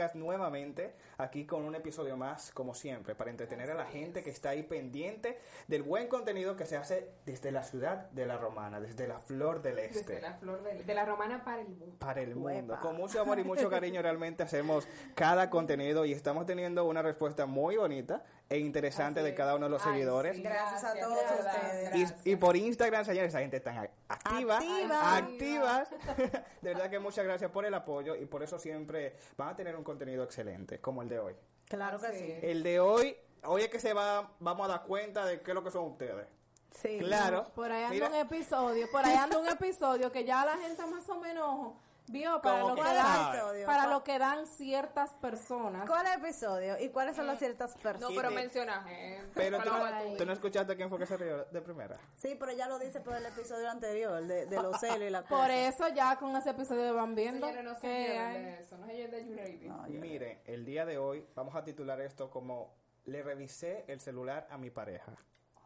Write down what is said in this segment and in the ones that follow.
podcast nuevamente, aquí con un episodio más, como siempre, para entretener a la gente que está ahí pendiente del buen contenido que se hace desde la ciudad de la Romana, desde la flor del este. Desde la flor de, de la romana para el mundo. Para el mundo. Uepa. Con mucho amor y mucho cariño realmente hacemos cada contenido y estamos teniendo una respuesta muy bonita e interesante Así de cada uno de los Ay, seguidores. sí, Gracias a todos gracias, ustedes. gracias. Y, y por Instagram, señores, esa gente está activa, Activa. activas. De verdad que muchas gracias por el apoyo y por eso siempre van a tener un contenido excelente, como el de hoy. Claro que sí. El de hoy, hoy es que se va, vamos a dar cuenta de qué es lo que son ustedes. Sí. Claro. Por ahí anda Mira, un episodio, por ahí anda un episodio que ya la gente más o menos vio para lo que dan, episodio? para lo que dan ciertas personas. ¿Cuál episodio? ¿Y cuáles son las ciertas No, personas? pero te- menciona gente. pero tú no, tú no escuchaste quién fue que se rió de primera. Sí, pero ya lo dice por el episodio anterior, de, de los celos y la cosa. Por eso ya con ese episodio van viendo Señores, no que eso. No se de. No, Miren, el día de hoy vamos a titular esto como Le revisé el celular a mi pareja.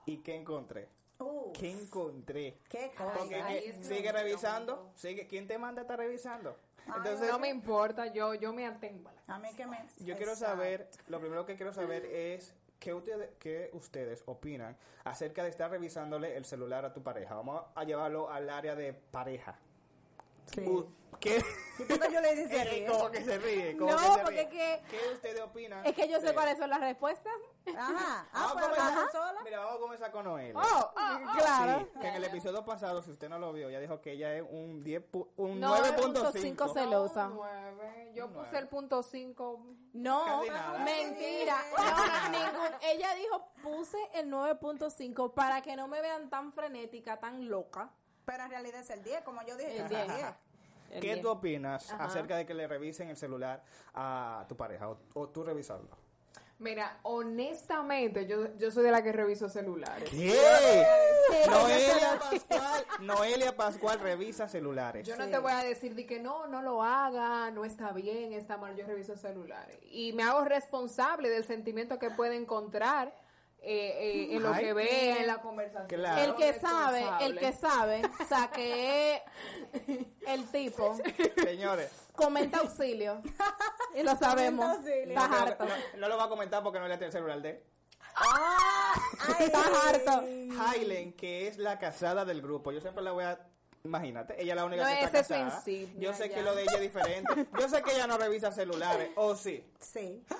¿Y qué encontré? Uh, ¿Qué encontré? qué cosa. Porque que- sigue revisando, sigue, ¿quién te manda a estar revisando? Ay, Entonces, No me importa, yo, yo me atengo a la A mí que me... yo quiero Exacto. saber, lo primero que quiero saber es qué ustedes, qué ustedes opinan acerca de estar revisándole el celular a tu pareja. Vamos a llevarlo al área de pareja. Sí. ¿Qué? ¿Y por qué yo le dice ríe? como que se ríe. Como No, que se porque ríe. es que- ¿Qué ustedes opinan? Es que yo sé de- cuáles son las respuestas. Ajá. Ah, Vamos a pero comenzar, ¿estás sola? mira, vamos a comenzar con Noelia. Oh, claro. Sí, que en el episodio pasado, si usted no lo vio, ya dijo que ella es un 10, pu- un No, 9.5. 9.5 celosa. No. Yo puse el punto 5. No, nada. mentira. No, no, ningún- Ella dijo, puse el 9.5 para que no me vean tan frenética, tan loca. Pero en realidad es el 10, como yo dije. El que es 10. 10. El ¿Qué bien. tú opinas Ajá. acerca de que le revisen el celular a tu pareja o, o tú revisarlo? Mira, honestamente, yo, yo soy de la que reviso celulares. ¿Qué? Noelia Pascual, Noelia Pascual revisa celulares. Yo no te voy a decir de que no, no lo haga, no está bien, está mal, yo reviso celulares. Y me hago responsable del sentimiento que puede encontrar eh, eh, en lo Ay, que ve en la conversación. Claro. El que sabe, el que sabe, o sea, que es el tipo, Señores, comenta auxilio. Y lo sabemos. auxilio. Estás no, harto. no- no lo va a comentar porque no le tiene el celular de Estás harto. Hailen, que es la casada del grupo. Yo siempre la voy a... Imagínate, ella es la única No, que está casada. insignia, Yo sé ya. que lo de ella es diferente. Yo sé que ella no revisa celulares, o sí. Sí.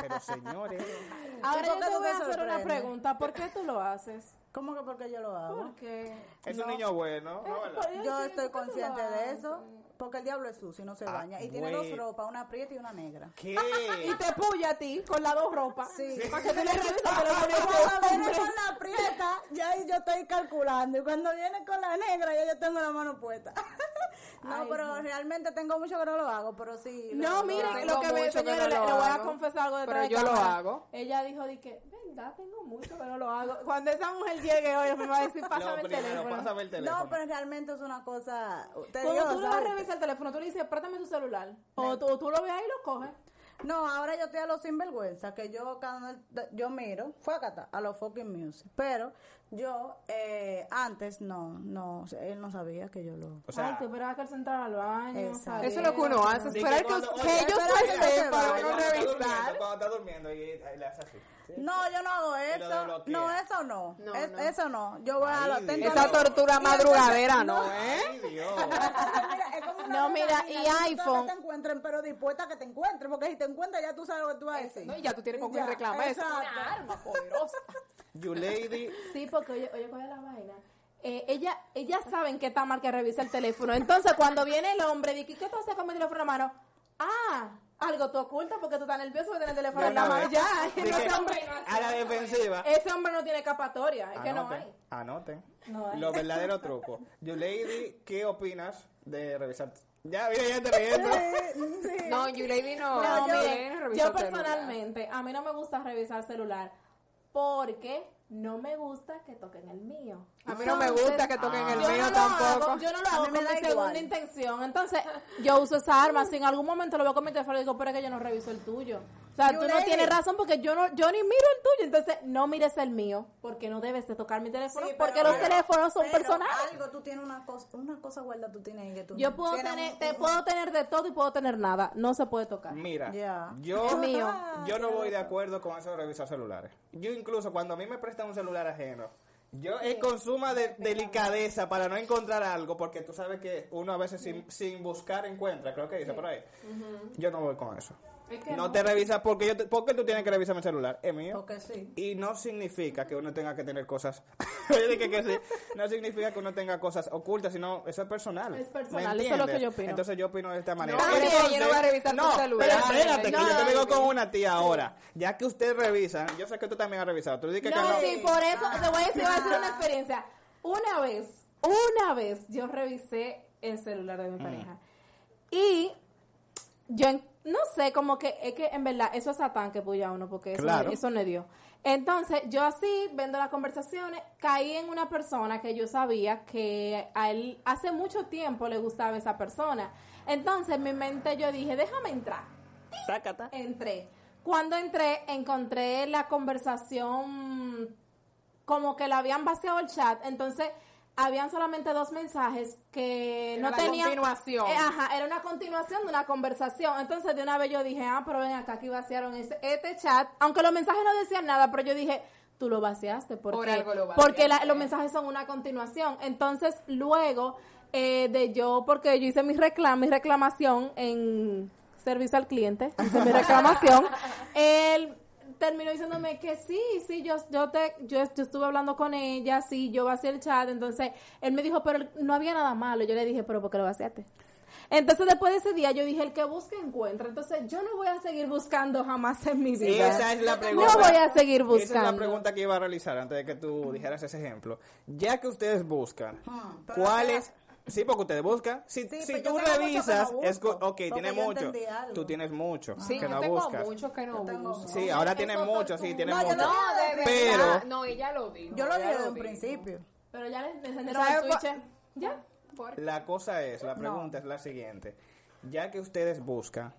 Pero señores, Ahora ¿Y yo por qué te voy a hacer una pregunta. ¿Por qué tú lo haces? ¿Cómo que porque yo lo hago? Porque es un niño bueno, ¿no? ¿Verdad? Pues Yo sí, estoy ¿por qué consciente de eso. Porque el diablo es sucio y no se Ah, baña. Y tiene dos ropas, una prieta y una negra. Y ¿Qué? te puya a ti con las dos ropas. Sí. Para que tú le revises Cuando viene con la prieta, ya ahí yo estoy calculando. Y cuando viene con la negra, ya yo tengo la mano puesta. No, Ay, pero no. realmente tengo mucho que no lo hago, pero sí. No, lo miren, lo que me señores, no le, lo le voy a confesar algo detrás pero de yo lo hago. Ella dijo de que, verdad, tengo mucho que no lo hago. Cuando esa mujer llegue hoy, me va a decir, pásame el teléfono. pásame el teléfono. No, pero realmente es una cosa Cuando tú le vas a revisar el teléfono, tú le dices, préstame tu celular. O tú, tú lo ves ahí y lo coges. No, ahora yo estoy a los sinvergüenza, que yo cuando yo miro, fue acá, a los fucking music. Pero yo eh, antes no, no, él no sabía que yo lo. O sea, Ay, tú esperabas que él se entrara al baño. Exacto. saliera. Eso es lo que uno hace, esperar que cuando- que ellos espera que suelten se para uno cuando está durmiendo, revisar. cuando está durmiendo y y le hace así. ¿sí? No, yo no hago lo eso. No, eso no. No, Es- no. Eso no. Yo voy a Ay, lo Dios. tengo Esa a lo- tortura madrugadera, ¿no? ¿Eh? Ay, Dios. Mira, es como una No, mira, y iPhone. Que te encuentren, pero dispuesta a que te encuentren, porque si te encuentran ya tú sabes lo que tú vas a decir. No, y ya tú tienes con qué reclamar. Es una arma poderosa. You lady. Sí, porque oye, oye, ¿cuál es la vaina? Eh, ella, ellas saben que está mal que revisa el teléfono. Entonces, cuando viene el hombre, dice, ¿qué tú haces con mi teléfono en la mano? Ah, algo tú ocultas porque tú estás nervioso de tener el teléfono en la mano. Ya, ese hombre, a la defensiva. ese hombre no tiene escapatoria. Es que no Anoten, hay. anoten. No hay. Los verdaderos trucos. You lady, ¿qué opinas de revisar? Ya, mira, ya te riendo. Sí. No, you lady no. No, no yo celular. personalmente, a mí no me gusta revisar celular porque no me gusta que toquen el mío. A mí no me gusta que toquen el mío no tampoco. hago, yo no lo hago con mi igual. segunda intención. Entonces, yo uso esa arma. Si en algún momento lo veo con mi teléfono, digo, pero es que yo no reviso el tuyo. O sea, tú no tienes razón porque yo no, yo ni miro el tuyo, entonces no mires el mío, porque no debes de tocar mi teléfono, Sí, porque pero- los teléfonos son pero personales. Algo, tú tienes una cosa, una cosa guarda tú tienes que tú Yo puedo tener, un- te un- puedo tener de todo y puedo tener nada, no se puede tocar. Mira, Ya. yo, Es mío. yo no voy de acuerdo con eso de revisar celulares. Yo incluso cuando a mí me prestan un celular ajeno, yo es con suma de delicadeza para no encontrar algo, porque tú sabes que uno a veces sin, sin buscar encuentra, creo que dice por ahí. Yo no voy con eso. Es que No no. te revisas porque yo te- porque tú tienes que revisar mi celular, es mío. Porque sí. Y no significa que uno tenga que tener cosas. Yo dije que sí. No significa que uno tenga cosas ocultas, sino eso es personal. Es ¿me personal, eso es lo que yo opino. Entonces yo opino de esta manera. No, mire, yo no voy a revisar tu no, celular. Pero espérate, No, que yo te digo con una tía ahora. Ya que usted revisa, yo sé que tú también has revisado. Tú dices que No, sí, por eso te voy a decir, voy a decir una experiencia. Una vez, una vez yo revisé el celular de mi pareja. Y yo, no sé, como que es que en verdad eso es Satán que puya uno, porque eso, Claro. no, eso no es Dios. Entonces, yo así, viendo las conversaciones, caí en una persona que yo sabía que a él hace mucho tiempo le gustaba esa persona. Entonces, en mi mente yo dije, déjame entrar Sácata. entré. Cuando entré, encontré la conversación como que la habían vaciado el chat. Entonces, habían solamente dos mensajes que Era no tenían. continuación. Eh, ajá, era una continuación de una conversación. Entonces, de una vez yo dije, ah, pero ven acá, aquí vaciaron este, este chat. Aunque los mensajes no decían nada, pero yo dije, tú lo vaciaste. Porque, Por algo lo vaciaste. porque la- los mensajes son una continuación. Entonces, luego eh, de yo, porque yo hice mi reclamo, mi reclamación en servicio al cliente, hice mi reclamación, él terminó diciéndome que sí, sí, yo, yo te, yo, yo estuve hablando con ella, sí, yo vacié el chat, entonces él me dijo, pero no había nada malo, yo le dije, pero ¿por qué lo vaciaste? Entonces después de ese día yo dije, el que busca encuentra, entonces yo no voy a seguir buscando jamás en mi vida. Esa es la No pregunta. voy a seguir Esa es buscando. la pregunta que iba a realizar antes de que tú dijeras ese ejemplo. Ya que ustedes buscan, Hmm, pero ¿cuáles? Sí, porque ustedes buscan. Si, Sí, si tú tengo mucho que revisas, no es ok, yo mucho. Tú tienes mucho Sí, que no tengo buscas. mucho que no Yo tengo busco. Sí, ahora Eso tienes mucho, sí, tienes No, mucho. no de Pero- verdad. No, ella lo dijo. Yo lo dije desde un principio. Pero ya le le encendieron ¿Sabe el switch. Ya. Por- La cosa es, la pregunta es la siguiente. Ya que ustedes buscan,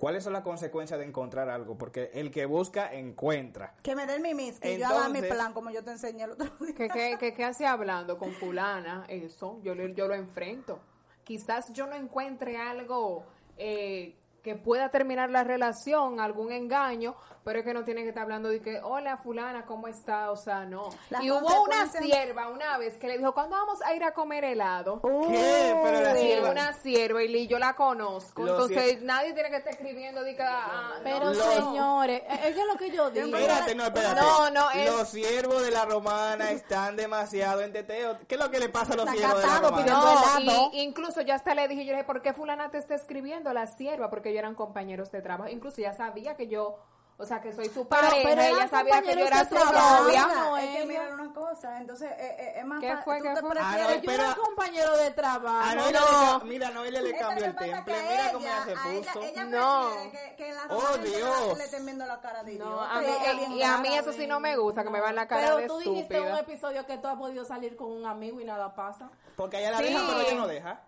¿cuáles son las consecuencias de encontrar algo? Porque el que busca, encuentra. Que me den mi mis, que yo haga mi Entonces- plan como yo te enseñé el otro día. ¿Qué, qué, qué, qué hace hablando con fulana? Eso, yo, lo- yo lo enfrento. Quizás yo no encuentre algo eh, que pueda terminar la relación, algún engaño, pero es que no tiene que estar hablando de que, hola fulana, ¿cómo está? O sea, no. Las y hubo una sierva una vez que le dijo, ¿cuándo vamos a ir a comer helado? ¿Qué? Pero la Sí, sierva- una sierva y yo la conozco. Lo Entonces nadie tiene que estar escribiendo de que, ah, no, Pero señores, eh, es que es lo que yo digo. Espérate, no, espérate. No, no, es- Los siervos de la romana están demasiado en teteo. ¿Qué es lo que le pasa a los siervos de la romana? pidiendo No, helado. y- incluso yo hasta le dije, yo le dije, ¿por qué fulana te está escribiendo la sierva? Porque ellos eran compañeros de trabajo. Incluso ella sabía que yo, o sea, que soy su pareja. pero ella sabía que yo era su novia. No, es que ella- mirar una cosa, entonces eh, eh, es más ¿Qué fue, tú qué te fue? prefieres- Ah, no, Yo pero- era compañero de trabajo. A Noelia no. le, mira, a Noelia le que cambió el que temple. que Mira cómo ella- ella se a ella- puso. ella No. que, que la Oh, Dios. le estén viendo la cara de No, idiota, a mí, ella eh, y a mí eso sí no me gusta, que me vean la cara Pero de tú dijiste un estúpida. episodio que tú has podido salir con un amigo y nada pasa. Porque ella la deja, pero ella no deja.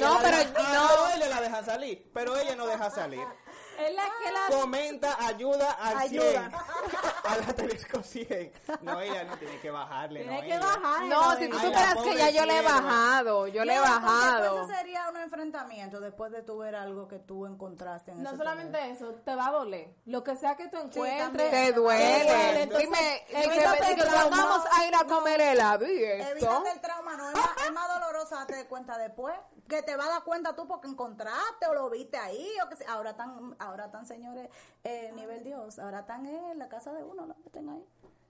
No, la pero deja- la deja salir, pero ella no deja salir. Es la que la... Comenta, ayuda al Ayuda. 100. a la Telesco 100. No, ella no tiene que bajarle. Tiene que bajar. No, si tú supieras que ya yo le he bajado, yo le he bajado. consecuencia sería un enfrentamiento después de tu ver algo que tú encontraste en No ese solamente eso, te va a doler. Lo que sea que tú encuentres. Te duele. duele, entonces, Dime, que evítate el trauma. vamos a ir a comer helado y esto. Evítate el trauma, no es más, es más doloroso darte cuenta después. Que te vas a dar cuenta tú porque encontraste o lo viste ahí. o que. Ahora están, ahora están señores, eh, nivel Dios. Ahora están en la casa de uno, lo meten ahí.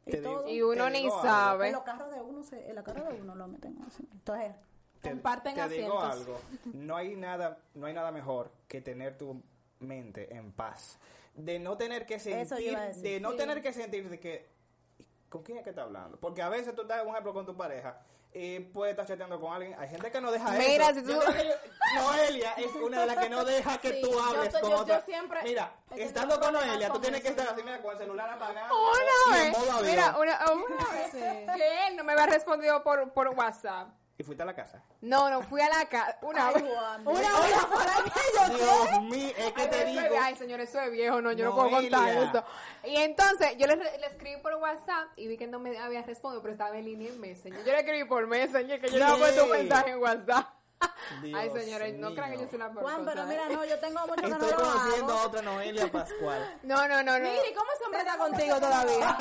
Y, Te digo- todo. Y uno ni digo algo. sabe. En los carros de uno, se, en la cara de uno lo meten así. Entonces, te, Comparten te digo asientos. algo. No hay nada, no hay nada mejor que tener tu mente en paz. De no tener que sentir, iba a decir, de no sí. tener que sentir de que ¿con quién es que está hablando? Porque a veces tú estás, un ejemplo, con tu pareja y puedes estar chateando con alguien. Hay gente que no deja Mira, eso. si tú- yo- Noelia es una de las que no deja que Sí, tú hables con yo- yo otra. siempre Mira, estando con Noelia, tú tienes que estar así, mira, con el celular apagado. Una vez, mira, una, una vez que él no me había respondido por, por WhatsApp. Y fuiste a la casa. No, no, fui a la casa una Ay, vez. Juan, Una hora por aquello. Dios mío, es que Ay, te digo. ay, señor, eso es viejo, no, yo no puedo contar eso. Y entonces, yo le, le escribí por WhatsApp y vi que no me había respondido, pero estaba en línea en Messenger. Yo le escribí por Messenger, que yo le había puesto un mensaje en WhatsApp. Dios ay, señores, no mío. crean que yo soy la peor Juan, pero mira, ¿eh? no, yo tengo mucho que no Estoy lo conociendo a otra Noelia Pascual. No, no, no, no. Miri, ¿cómo ese hombre está contigo todavía?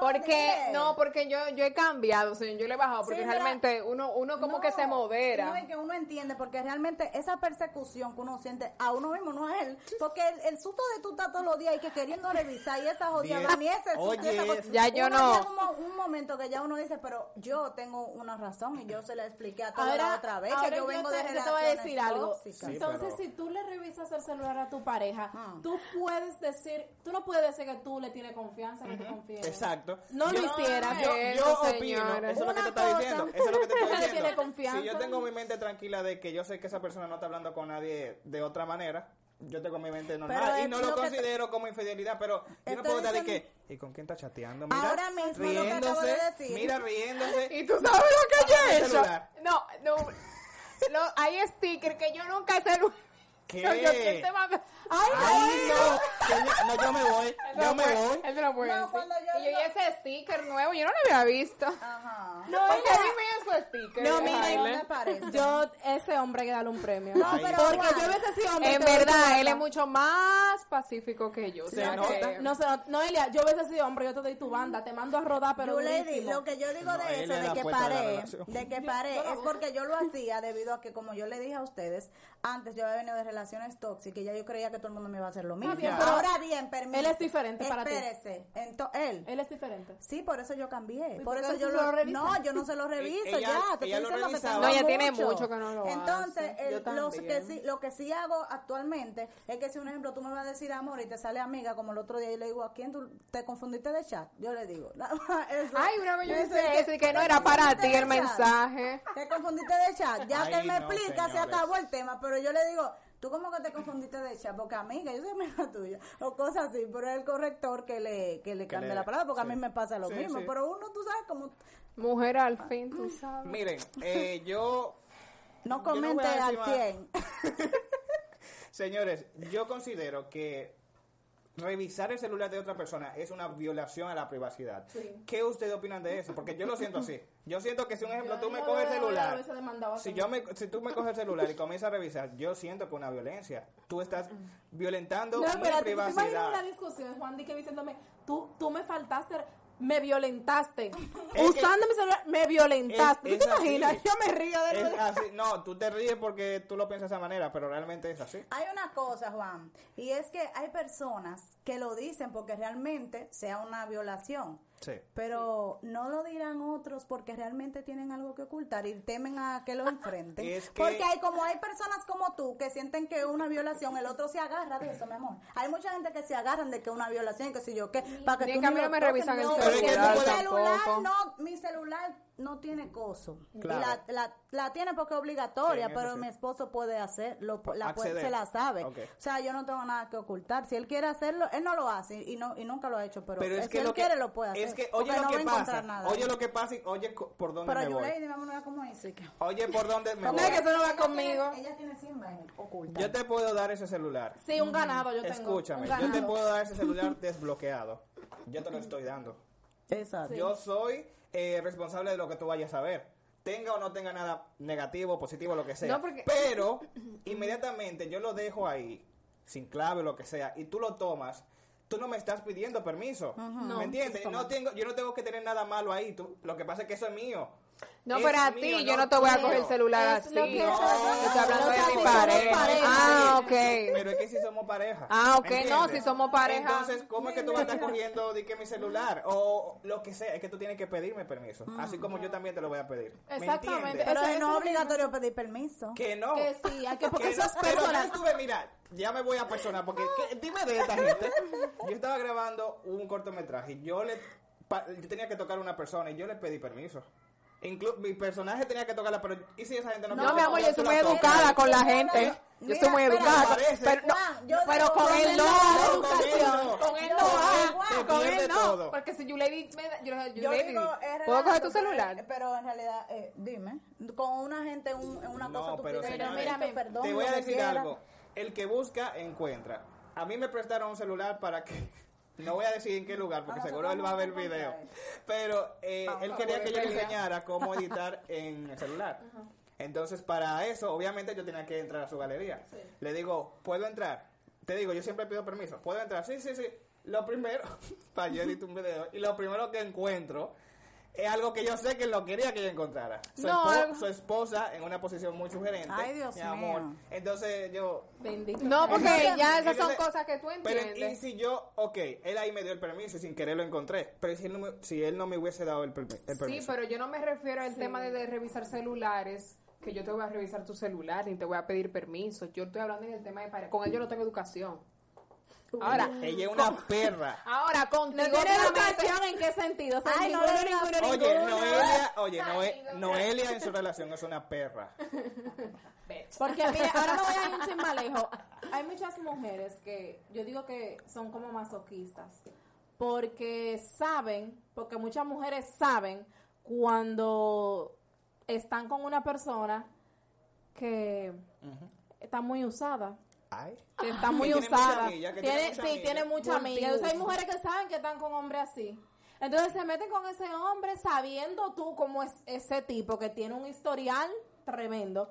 Porque, no, porque yo, yo he cambiado, señor, yo le he bajado, porque Sí, mira, realmente uno, uno como No, que se modera. No, y que uno entiende, porque realmente esa persecución que uno siente a uno mismo, no a él. Porque el, el susto de tú estar todos los días y que queriendo revisar y esa jodida, Bien. ni ese susto, Oye, esa cosa. ya yo no. un, un momento que ya uno dice, pero yo tengo una razón y yo se la expliqué a toda la otra vez, ahora que yo vengo te, de yo te voy a decir algo. Sí, Entonces, pero- si tú le revisas el celular a tu pareja, Ah. tú puedes decir, tú no puedes decir que tú le tienes confianza, que te confías. Exacto. No lo hicieras. Yo, Eso, yo opino, eso es lo que te cosa. diciendo. Eso es lo que te estoy diciendo. confianza. Si yo tengo mi mente tranquila de que yo sé que esa persona no está hablando con nadie de otra manera, yo tengo mi mente normal Pero y no lo lo que te- considero como infidelidad, pero yo no Estoy puedo estar de diciendo- que, ¿y con quién está chateando? Mira, Ahora mismo lo que acabo de decir. mira, riéndose. ¿Y tú sabes lo que yo he hecho? No, no. Lo, hay stickers que yo nunca sé. ¿Qué? Yo, yo, ¿quién te manda? Ay, Ay, no, no, yo me voy, Él yo no me puede- voy. Él no lo puede No, decir. cuando yo y yo, y ese sticker nuevo, yo no lo había visto. Ajá. No, Porque ella- a mí me dio su sticker. No, mira, Harlem. ¿Dónde aparece? yo, ese hombre hay que darle un premio. No, pero Porque Juan, yo hubiese sido hombre. En verdad, él es mucho más pacífico que yo. Se sea nota. que- No, se not- no, Elia, yo hubiese sido hombre, yo te doy tu banda, te mando a rodar, pero Yo le di- lo que yo digo No, de eso, es de que de paré, de que paré, es porque yo lo hacía debido a que, como yo le dije a ustedes, antes yo había venido de relaciones tóxicas y ya yo creía que todo el mundo me iba a hacer lo mismo. bien, pero Ahora bien, permítame. él es diferente para ti. Espérese, él. Él es diferente. Sí, por eso yo cambié. ¿Y por eso yo lo no, yo no se lo reviso Ella- ya. Te ella estoy lo diciendo que revisaba. tengo No, ella tiene mucho. mucho que no lo Entonces, hace. el- Yo lo que sí, lo que sí hago actualmente es que si un ejemplo tú me vas a decir amor y te sale amiga como el otro día y le digo a quién tú te confundiste de chat, yo le digo. eso. Ay, una vez yo hice eso y que no era para ti el mensaje. Te confundiste de chat. Ya Ay, que él me no, explica, se señores. acabó el tema. Pero yo le digo, tú como que te confundiste de chat, porque amiga, yo soy amiga tuya. O cosas así, pero es el corrector que le, que le Que cambia le- la palabra, porque sí. a mí me pasa lo Sí, mismo. sí. Pero uno, tú sabes, como Mujer al fin, tú sabes. Miren, eh, yo no Yo no comente a al decir más. 100. Señores, yo considero que revisar el celular de otra persona es una violación a la privacidad. ¿Qué ustedes opinan de eso? Porque yo lo siento así. Yo siento que si un ejemplo tú me Yo coges el no celular, si yo me, si tú me coges el celular y comienzas a revisar, yo siento que es una violencia. Tú estás violentando No, mi espérate, ¿tú te imaginas privacidad. una discusión, Juan que diciéndome, tú, tú me faltaste, me violentaste. Es Usando mi celular, me violentaste. Es- ¿Tú te así. imaginas? Yo me río de Es así. No, tú te ríes porque tú lo piensas de esa manera, pero realmente es así. Hay una cosa, Juan, y es que hay personas que lo dicen porque realmente sea una violación. Sí. Pero no lo dirán otros porque realmente tienen algo que ocultar y temen a que lo enfrenten. Es que- Porque hay como hay personas como tú que sienten que es una violación, el otro se agarra de eso, mi amor. Hay mucha gente que se agarran de que es una violación, que si yo qué, para que Ni tú que a ni mí lo no me revisan el celular mi celular no, mi celular no tiene coso. Claro. La, la, la tiene porque es obligatoria, Sí, pero sí. mi esposo puede hacerlo, la puede- se la sabe. O sea, yo no tengo nada que ocultar. Si él quiere hacerlo, él no lo hace y no y nunca lo ha hecho, pero, Pero es si que él lo que, quiere lo puede hacer. es que oye lo que pasa, nada. oye lo que pasa y oye por dónde pero me voy. Dime una cómo dice que Oye por dónde me No, voy. que eso no va Ella conmigo. tiene- Ella tiene 100 vainas ocultas. Yo te puedo dar ese celular. Sí, un ganado yo tengo. Escúchame, un yo te ganado. puedo dar ese celular desbloqueado. Yo te lo estoy dando. Exacto. Yo soy eh, responsable de lo que tú vayas a ver. Tenga o no tenga nada negativo, positivo, lo que sea. No, porque- Pero inmediatamente yo lo dejo ahí, sin clave o lo que sea, y tú lo tomas. Tú no me estás pidiendo permiso. No, ¿Me entiendes? pues, No tengo, yo no tengo que tener nada malo ahí. Tú- lo que pasa es que eso es mío. No, Es pero a mío, ti, yo no te voy a coger el celular Es así. No, estoy hablando de mi pareja. Ok. Pero es que si somos pareja. Ah, ok, no, si somos pareja. Entonces, ¿cómo es que tú vas a estar cogiendo di que mi celular? O lo que sea, es que tú tienes que pedirme permiso. Así como yo también te lo voy a pedir. ¿Me Exactamente. pero Eso- no es obligatorio pedir permiso. Que no. Que sí, hay que, porque no, esas pero yo personas... estuve, mira, ya me voy a personar, porque dime de esta gente. Yo estaba grabando un cortometraje y yo le pa- yo tenía que tocar a una persona y yo le pedí permiso. Inclu mi personaje tenía que tocarla, pero ¿y si esa gente no No, quiere mi amor, yo soy muy educada con la gente. Yo soy muy educada. Pero, no, Juan, yo pero digo, con con él no. no, con él no. Con él Yo, no. Te Con él no. Porque si Yulady me da, yo, le dije, Yo Yulady, digo, es ¿puedo coger tu pero- celular? Pero en realidad, eh, dime, con una gente un- una No, cosa tú pero pides señores, permiso, perdón, Te voy a decir algo. El que busca, encuentra. A mí me prestaron un celular para que... No voy a decir en qué lugar, porque seguro él va a ver video. Pero eh, él quería que yo le enseñara cómo editar en el celular. Entonces, para eso, obviamente, yo tenía que entrar a su galería. Le digo, ¿puedo entrar? Te digo, yo siempre pido permiso. ¿Puedo entrar? Sí, sí, sí. Lo primero, para yo editar un video, y lo primero que encuentro es algo que yo sé que lo quería que yo encontrara. Su, No, espo- algo- su esposa en una posición muy sugerente. Ay, Dios mi amor. mío. Entonces yo... Bendito. No, porque ya esas son cosas que tú Pero entiendes. y si yo, ok, él ahí me dio el permiso y sin querer lo encontré. Pero si él no me, si él no me hubiese dado el, permi- el Sí, permiso. pero yo no me refiero al tema de, de revisar celulares, que yo te voy a revisar tu celular ni te voy a pedir permiso. Yo estoy hablando en el tema de pareja. Con él yo no tengo educación. Ahora, Ella es una perra. ahora ¿No contigo tiene obviamente- educación en qué sentido? O sea, Ay, no ninguno, le digas- ninguno, Oye, ninguno. Noelia, oye, Noe- Noelia en su relación es una perra. Porque mire, ahora me voy a ir un lejos. Hay muchas mujeres que yo digo que son como masoquistas. Porque saben, porque muchas mujeres saben cuando están con una persona que está muy usada. Ay. Que está muy Que tiene usada. mucha Tiene- tiene mucha sí, tiene mucha milla. Entonces hay mujeres que saben que están con hombres así. Entonces se meten con ese hombre sabiendo tú cómo es ese tipo que tiene un historial tremendo.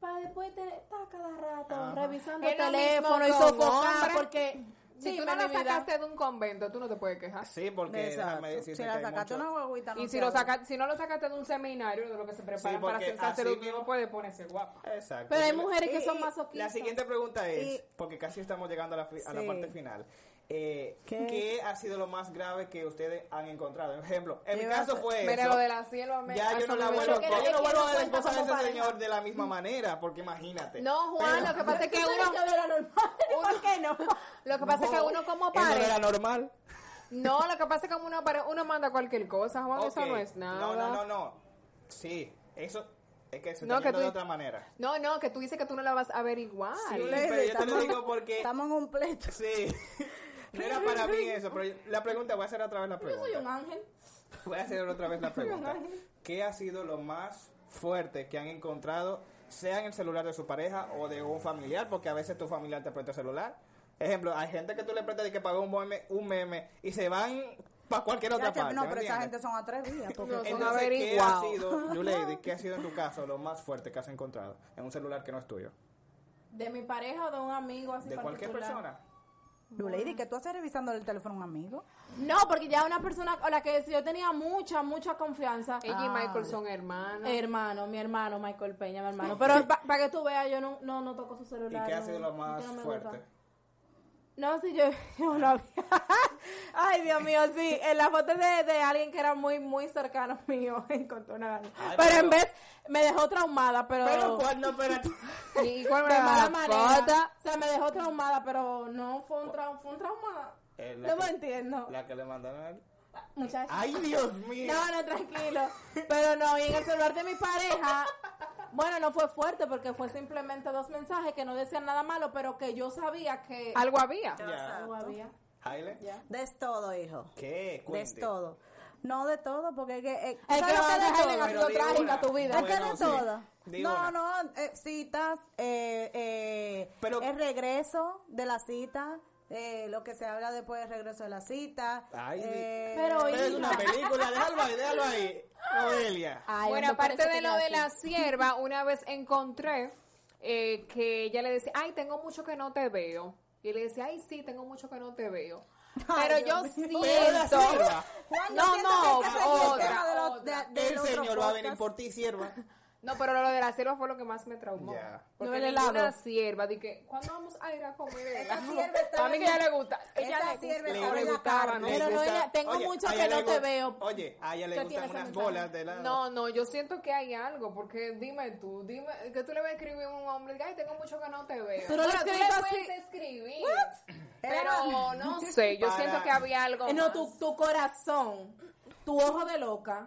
Para después te está cada rato Ajá. revisando Es lo teléfono y sofocar porque Si sí, tú no vida. sacaste de un convento, tú no te puedes quejar. Sí, porque Exacto. déjame decirte Si que la hay sacaste mucho- una guaguita, no Y si, lo saca, si no lo sacaste de un seminario, de lo que se preparan para porque hacer así sacerdote, mismo- no puede ponerse guapa. Exacto. Pero hay mujeres que son y masoquistas. La siguiente pregunta es, Y- porque casi estamos llegando a la, fi- a la Sí. parte final. Eh, ¿Qué? ¿Qué? ha sido lo más grave que ustedes han encontrado? Por ejemplo, en mi ¿Qué va a caso fue Mira, eso. lo de la cielo me- ya yo no la vuelvo, yo no vuelvo no a ver la esposa de ese pareja. señor de la misma manera, porque imagínate. No, Juan, Pero- lo que pasa es que uno, que ver a normal. ¿Por qué no? lo que pasa es que uno como Eso no era normal. no, lo que pasa es que uno, uno manda cualquier cosa, Juan, eso no es nada. No, no, no, no. Sí, eso es que se No, está que viendo de otra manera. No, no, que tú dices que tú no la vas a averiguar. Sí, pero yo te lo digo porque... Estamos en un pleito. Sí. No era para mí eso, pero la pregunta, voy a hacer otra vez la Yo soy un pregunta. ángel. Voy a hacer otra vez la pregunta. ¿Qué ha sido lo más fuerte que han encontrado, sea en el celular de su pareja o de un familiar? Porque a veces tu familiar te presta el celular. Ejemplo, hay gente que tú le prestas y que pagó un meme, un meme y se van para cualquier otra Ya, parte. no, ¿me pero esa entiendes? gente son atrevidas. Porque No, son Entonces, ¿qué ha sido, Yulady, qué ha sido en tu caso lo más fuerte que has encontrado en un celular que no es tuyo? De mi pareja o de un amigo así De cualquier particular. persona. Lady, ¿qué tú haces revisando el teléfono a un amigo? No, porque ya una persona con la que yo tenía mucha, mucha confianza. Ella y Ah. Michael son hermanos. Hermano, mi hermano, Michael Peña, mi hermano. Pero para que tú veas, yo no, no, no toco su ¿Y celular. qué ha sido lo más no fuerte? No, sí, yo, yo no había. Ay, Dios mío, sí. En la foto de, de alguien que era muy, muy cercano mío, encontré una gana. Ay, pero, pero- en vez, me dejó traumada, pero. Pero cuando, espérate. ¿Y cuál de mala la manera. foto? O sea, me dejó traumada, pero no fue un, trau- fue un trauma. Eh, no me que- entiendo. La que le mandaron a él. Muchachos. ¡Ay, Dios mío! No, no, tranquilo. Pero no, y en el celular de mi pareja, bueno, no fue fuerte porque fue simplemente dos mensajes que no decían nada malo, pero que yo sabía que Algo había. Ya. algo había. Jaile, Ya. Des todo, hijo. ¿Qué? Des Cuente. todo. No de todo, porque es que... eh, Es ¿sabes que lo va a de dejar todo? en Pero sido trágica tu vida. Es que Bueno, de sí. todo. Di No, una. no, eh, citas, eh, eh, Pero- el regreso de la cita, eh, lo que se habla después del regreso de la cita. Ay, eh, Pero, es una película, déjalo ahí, déjalo ahí. Noelia. Ay, bueno, aparte de lo de la sierva, una vez encontré eh, que ella le decía, ay, tengo mucho que no te veo. Y le decía, ay, sí, tengo mucho que no te veo. Pero Ay, yo Dios mío. Pero la siento... No, no, el otra, El señor va a venir por ti, sierva. No, pero lo de la sierva fue lo que más me traumó. Ya. Porque del ninguna helado. sierva, di que, ¿cuándo vamos a ir a comer Esa helado? sierva estaba A mí que ya le gusta. Ella esa sierva le en la gustaba, carne. ¿no? Pero no, ella- tengo oye, mucho que no te veo. Oye, a ella le ¿Qué gustan unas bolas de helado. No, no, yo siento que hay algo, porque dime tú, dime, que tú le vas a escribir a un hombre, ay, tengo mucho que no te veo. Pero le Bueno, tú le puedes así. escribir, Era- pero no sé, yo Para- siento que había algo Eh, No, más. tu, tu corazón, tu ojo de loca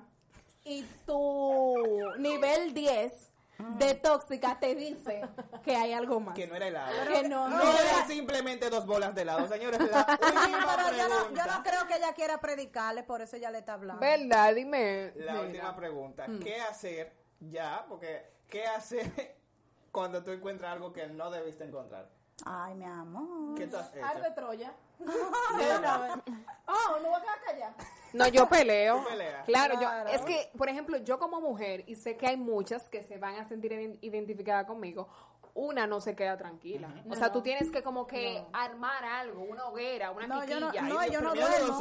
y tu nivel 10 de tóxica te dice que hay algo más. Que no era helado. que no, No no era- simplemente dos bolas de helado, señores. La Sí, última pero yo no, yo pregunta. no creo que ella quiera predicarle, por eso ella le está hablando. ¿Verdad? Dime. La mira. última pregunta. Mm. ¿Qué hacer ya? Porque, ¿qué hacer cuando tú encuentras algo que no debiste encontrar? Ay, mi amor. ¿Qué hecho? De Troya. Oh, no voy a quedar callada. No, yo peleo. Claro, Claro. yo es que, por ejemplo, yo como mujer, y sé que hay muchas que se van a sentir ident- identificadas conmigo, una no se queda tranquila. O sea, tú tienes que como que armar algo, una hoguera, una No, yo no- yo no duermo.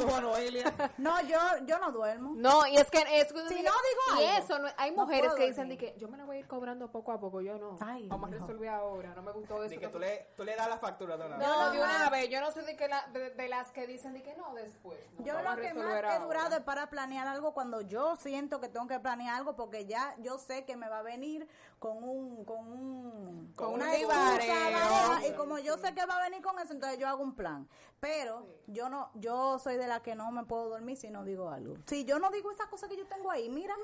No, yo, yo no duermo. No, y es que es Si no digo y algo, eso no- hay mujeres que dicen de que yo me la voy a ir cobrando poco a poco, yo no. Ay, Vamos a resolver ahora, no me gustó eso. Así que no- tú le, tú le das la factura de una vez. No, de una vez, yo no soy de, que la- de, de las que dicen de que no después. no, Yo lo que más resolver he ahora. durado es para planear algo cuando yo siento que tengo que planear algo porque ya yo sé que me va a venir con un con un Con una un excusa y como yo sé que va a venir con eso entonces yo hago un plan. Pero yo no yo soy de la que no me puedo dormir si no digo algo. Si yo no digo esas cosas que yo tengo ahí mira.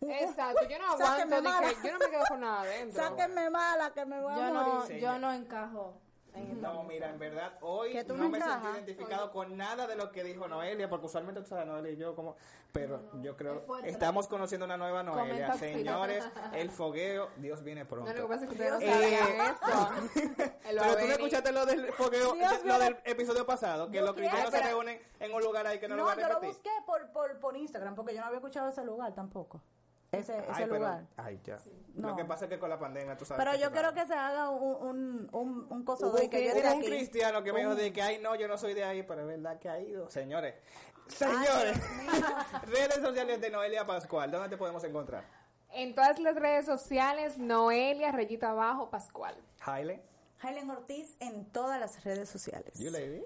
Uh, Exacto, yo no aguanto, que, yo no me quedo con nada adentro. sáquenme mala que me voy a Yo morir. no, yo no encajo. No, mira, en verdad, hoy no no me sentí identificado con nada de lo que dijo Noelia, porque usualmente tú sabes, Noelia y yo, como, pero yo creo, Es estamos conociendo una nueva Noelia. Comenta. Señores, el fogueo, Dios viene pronto. No, lo que pasa es que ustedes no saben eso. Él va a Pero tú no escuchaste lo del fogueo, Dios lo del episodio pasado, que los cristianos se reúnen en un lugar ahí que no, lo no, voy a yo lo repetir. busqué por, por, por Instagram porque yo no había escuchado ese lugar tampoco ese, ese Ay, pero, lugar ay, ya. No. Lo que pasa es que con la pandemia, tú sabes. Pero yo quiero que se haga un, un, un, un coso de que yo un cristiano que me dijo de que, ay, no, yo no soy de ahí, pero es verdad que ha ido. Señores, señores, mío. redes sociales de Noelia Pascual, ¿dónde te podemos encontrar? En todas las redes sociales, Noelia, rayita abajo, Pascual. Haile, Helen Ortiz en todas las redes sociales. you lady.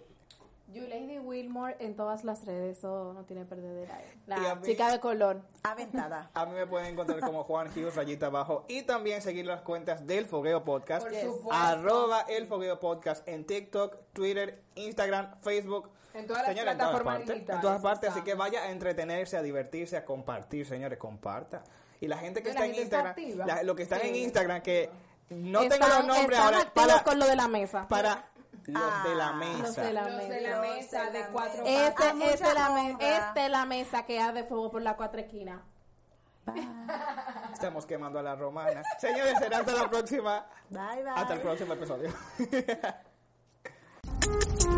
You Lady Wilmore en todas las redes, eso no tiene perdedera. A La mí- chica de color. Aventada. A mí me pueden encontrar como Juan Hughes, rayita abajo, y también seguir las cuentas del Fogueo Podcast, Por supuesto. arroba el Fogueo Podcast en TikTok, Twitter, Instagram, Facebook. En todas las Señores, plataformas partes, digitales, En todas partes, así que vaya a entretenerse, a divertirse, a compartir, señores, comparta. Y la gente que está la en gente está Instagram, la- lo que están en. Instagram, que no tengo Están- los nombres están ahora, para, con lo de la mesa. para los de la Ah, mesa. los de la Los de mesa. la Los mesa de de la cuatro mesa. Este, Ah, este, la me- este la mesa que hace fuego por la cuatro esquinas. Estamos quemando a la romana. Señores, será hasta la próxima. Bye, bye. Hasta el próximo episodio.